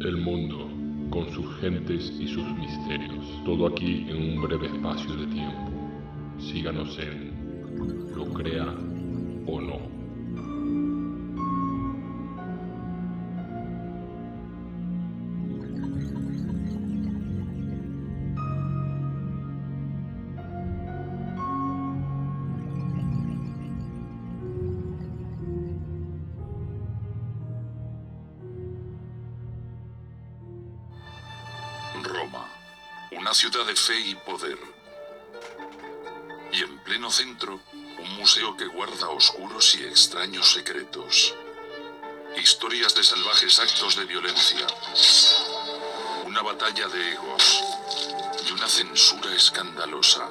El mundo, con sus gentes y sus misterios. Todo aquí en un breve espacio de tiempo. Síganos en Lo Crea o No. Una ciudad de fe y poder. Y en pleno centro, un museo que guarda oscuros y extraños secretos. Historias de salvajes actos de violencia. Una batalla de egos. Y una censura escandalosa.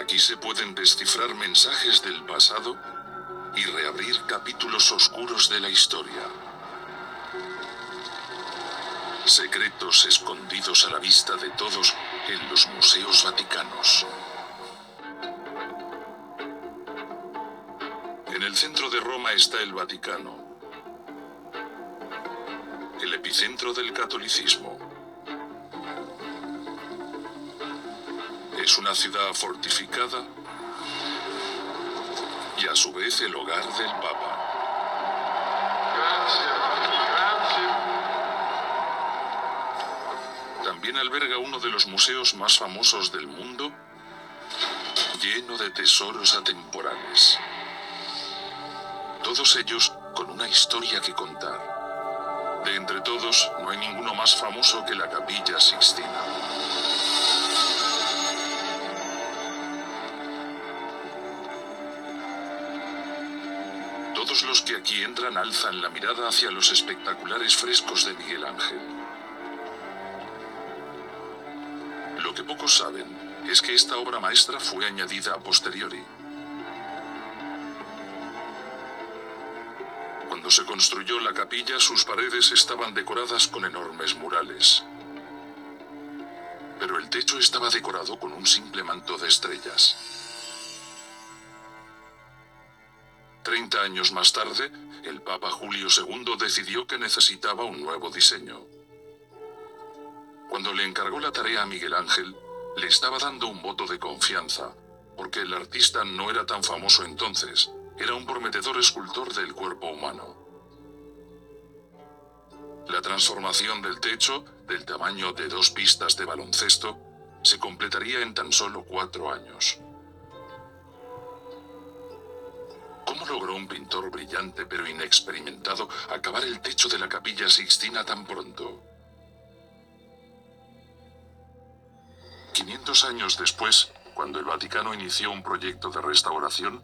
Aquí se pueden descifrar mensajes del pasado y reabrir capítulos oscuros de la historia. Secretos escondidos a la vista de todos en los museos vaticanos. En el centro de Roma está el Vaticano, el epicentro del catolicismo. Es una ciudad fortificada y a su vez el hogar del Papa. También alberga uno de los museos más famosos del mundo, lleno de tesoros atemporales. Todos ellos con una historia que contar. De entre todos, no hay ninguno más famoso que la Capilla Sixtina. Todos los que aquí entran alzan la mirada hacia los espectaculares frescos de Miguel Ángel. Que pocos saben es que esta obra maestra fue añadida a posteriori. Cuando se construyó la capilla, sus paredes estaban decoradas con enormes murales. Pero el techo estaba decorado con un simple manto de estrellas. Treinta años más tarde, el Papa Julio II decidió que necesitaba un nuevo diseño. Cuando le encargó la tarea a Miguel Ángel, le estaba dando un voto de confianza, porque el artista no era tan famoso entonces, era un prometedor escultor del cuerpo humano. La transformación del techo, del tamaño de dos pistas de baloncesto, se completaría en tan solo cuatro años. ¿Cómo logró un pintor brillante pero inexperimentado acabar el techo de la capilla Sixtina tan pronto? 500 años después, cuando el Vaticano inició un proyecto de restauración,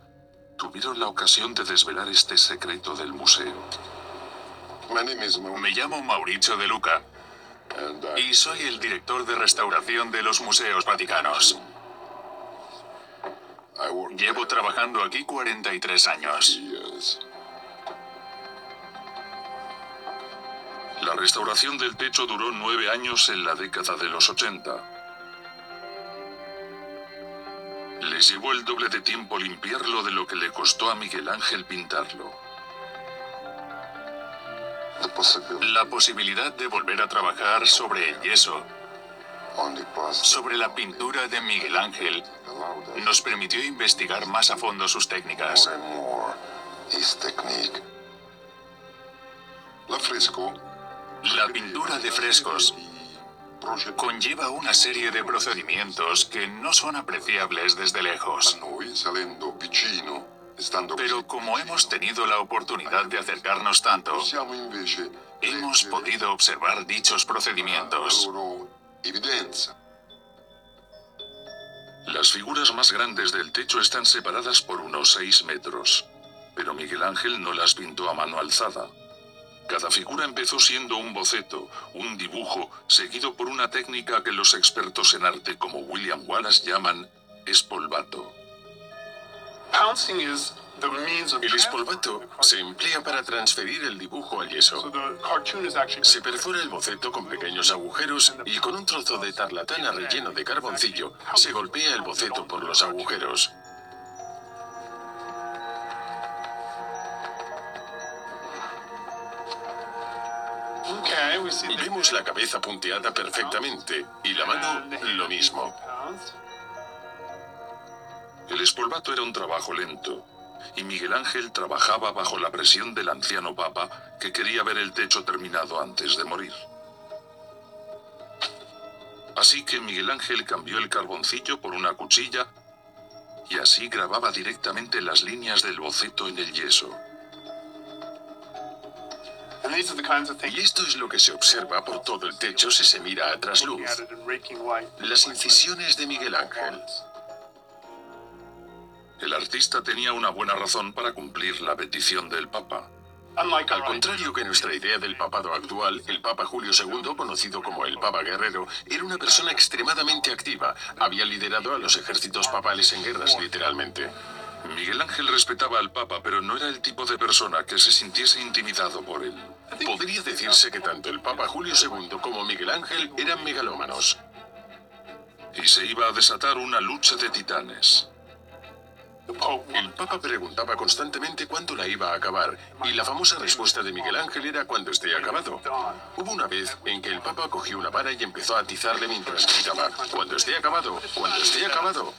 tuvieron la ocasión de desvelar este secreto del museo. Me llamo Mauricio De Luca y soy el director de restauración de los museos vaticanos. Llevo trabajando aquí 43 años. La restauración del techo duró nueve años en la década de los 80. Les llevó el doble de tiempo limpiarlo de lo que le costó a Miguel Ángel pintarlo. La posibilidad de volver a trabajar sobre el yeso, sobre la pintura de Miguel Ángel, nos permitió investigar más a fondo sus técnicas. La pintura de frescos conlleva una serie de procedimientos que no son apreciables desde lejos. Pero como hemos tenido la oportunidad de acercarnos tanto, hemos podido observar dichos procedimientos. Las figuras más grandes del techo están separadas por unos 6 metros, pero Miguel Ángel no las pintó a mano alzada. Cada figura empezó siendo un boceto, un dibujo, seguido por una técnica que los expertos en arte como William Wallace llaman espolvato. El espolvato se emplea para transferir el dibujo al yeso. Se perfora el boceto con pequeños agujeros y con un trozo de tarlatana relleno de carboncillo se golpea el boceto por los agujeros. Vemos la cabeza punteada perfectamente y la mano lo mismo. El espolvato era un trabajo lento, y Miguel Ángel trabajaba bajo la presión del anciano papa que quería ver el techo terminado antes de morir. Así que Miguel Ángel cambió el carboncillo por una cuchilla y así grababa directamente las líneas del boceto en el yeso. Y esto es lo que se observa por todo el techo si se mira a trasluz. Las incisiones de Miguel Ángel. El artista tenía una buena razón para cumplir la petición del Papa. Al contrario que nuestra idea del papado actual, el Papa Julio II, conocido como el Papa Guerrero, era una persona extremadamente activa. Había liderado a los ejércitos papales en guerras, literalmente. Miguel Ángel respetaba al Papa, pero no era el tipo de persona que se sintiese intimidado por él. Podría decirse que tanto el Papa Julio II como Miguel Ángel eran megalómanos. Y se iba a desatar una lucha de titanes. El Papa preguntaba constantemente cuándo la iba a acabar, y la famosa respuesta de Miguel Ángel era cuando esté acabado. Hubo una vez en que el Papa cogió una vara y empezó a atizarle mientras gritaba, cuando esté acabado, cuando esté acabado.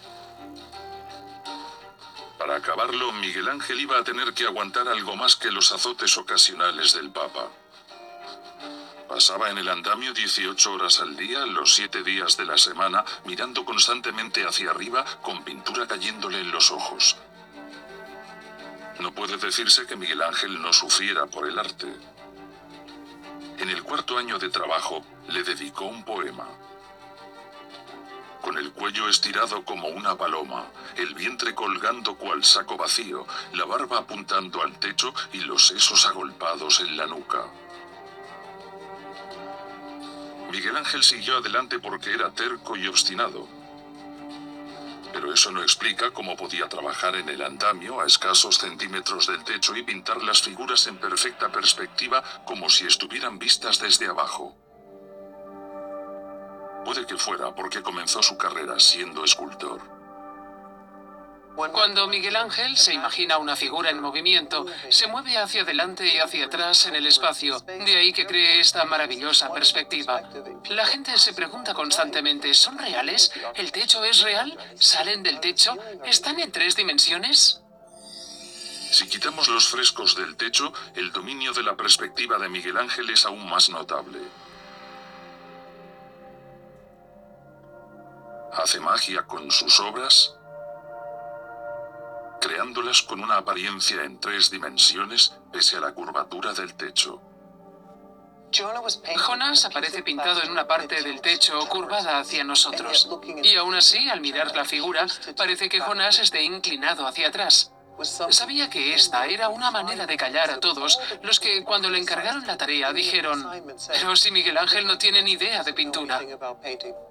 Para acabarlo, Miguel Ángel iba a tener que aguantar algo más que los azotes ocasionales del Papa. Pasaba en el andamio 18 horas al día, los 7 días de la semana, mirando constantemente hacia arriba con pintura cayéndole en los ojos. No puede decirse que Miguel Ángel no sufriera por el arte. En el cuarto año de trabajo le dedicó un poema. Con el cuello estirado como una paloma, el vientre colgando cual saco vacío, la barba apuntando al techo y los sesos agolpados en la nuca. Miguel Ángel siguió adelante porque era terco y obstinado. Pero eso no explica cómo podía trabajar en el andamio a escasos centímetros del techo y pintar las figuras en perfecta perspectiva como si estuvieran vistas desde abajo. Puede que fuera porque comenzó su carrera siendo escultor. Cuando Miguel Ángel se imagina una figura en movimiento, se mueve hacia adelante y hacia atrás en el espacio, de ahí que cree esta maravillosa perspectiva. La gente se pregunta constantemente, ¿son reales? ¿El techo es real? ¿Salen del techo? ¿Están en tres dimensiones? Si quitamos los frescos del techo, el dominio de la perspectiva de Miguel Ángel es aún más notable. Hace magia con sus obras creándolas con una apariencia en tres dimensiones pese a la curvatura del techo. Jonas aparece pintado en una parte del techo curvada hacia nosotros. Y aún así, al mirar la figura, parece que Jonas esté inclinado hacia atrás. Sabía que esta era una manera de callar a todos los que cuando le encargaron la tarea dijeron, pero si Miguel Ángel no tiene ni idea de pintura.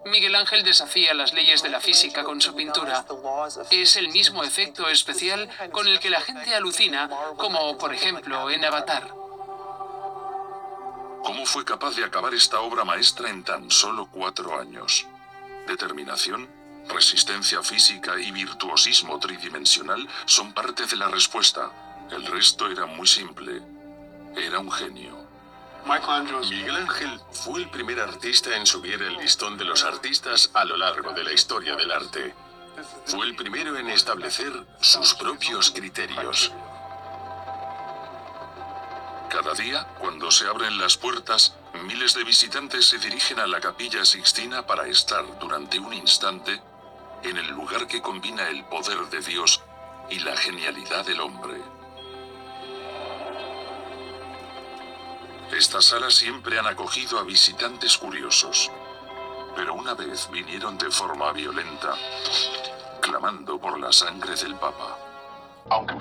Miguel Ángel desafía las leyes de la física con su pintura. Es el mismo efecto especial con el que la gente alucina, como por ejemplo en Avatar. ¿Cómo fue capaz de acabar esta obra maestra en tan solo cuatro años? ¿Determinación? Resistencia física y virtuosismo tridimensional son parte de la respuesta. El resto era muy simple. Era un genio. Miguel Ángel fue el primer artista en subir el listón de los artistas a lo largo de la historia del arte. Fue el primero en establecer sus propios criterios. Cada día, cuando se abren las puertas, miles de visitantes se dirigen a la capilla Sixtina para estar durante un instante en el lugar que combina el poder de Dios y la genialidad del hombre. Estas salas siempre han acogido a visitantes curiosos, pero una vez vinieron de forma violenta, clamando por la sangre del Papa. Aunque.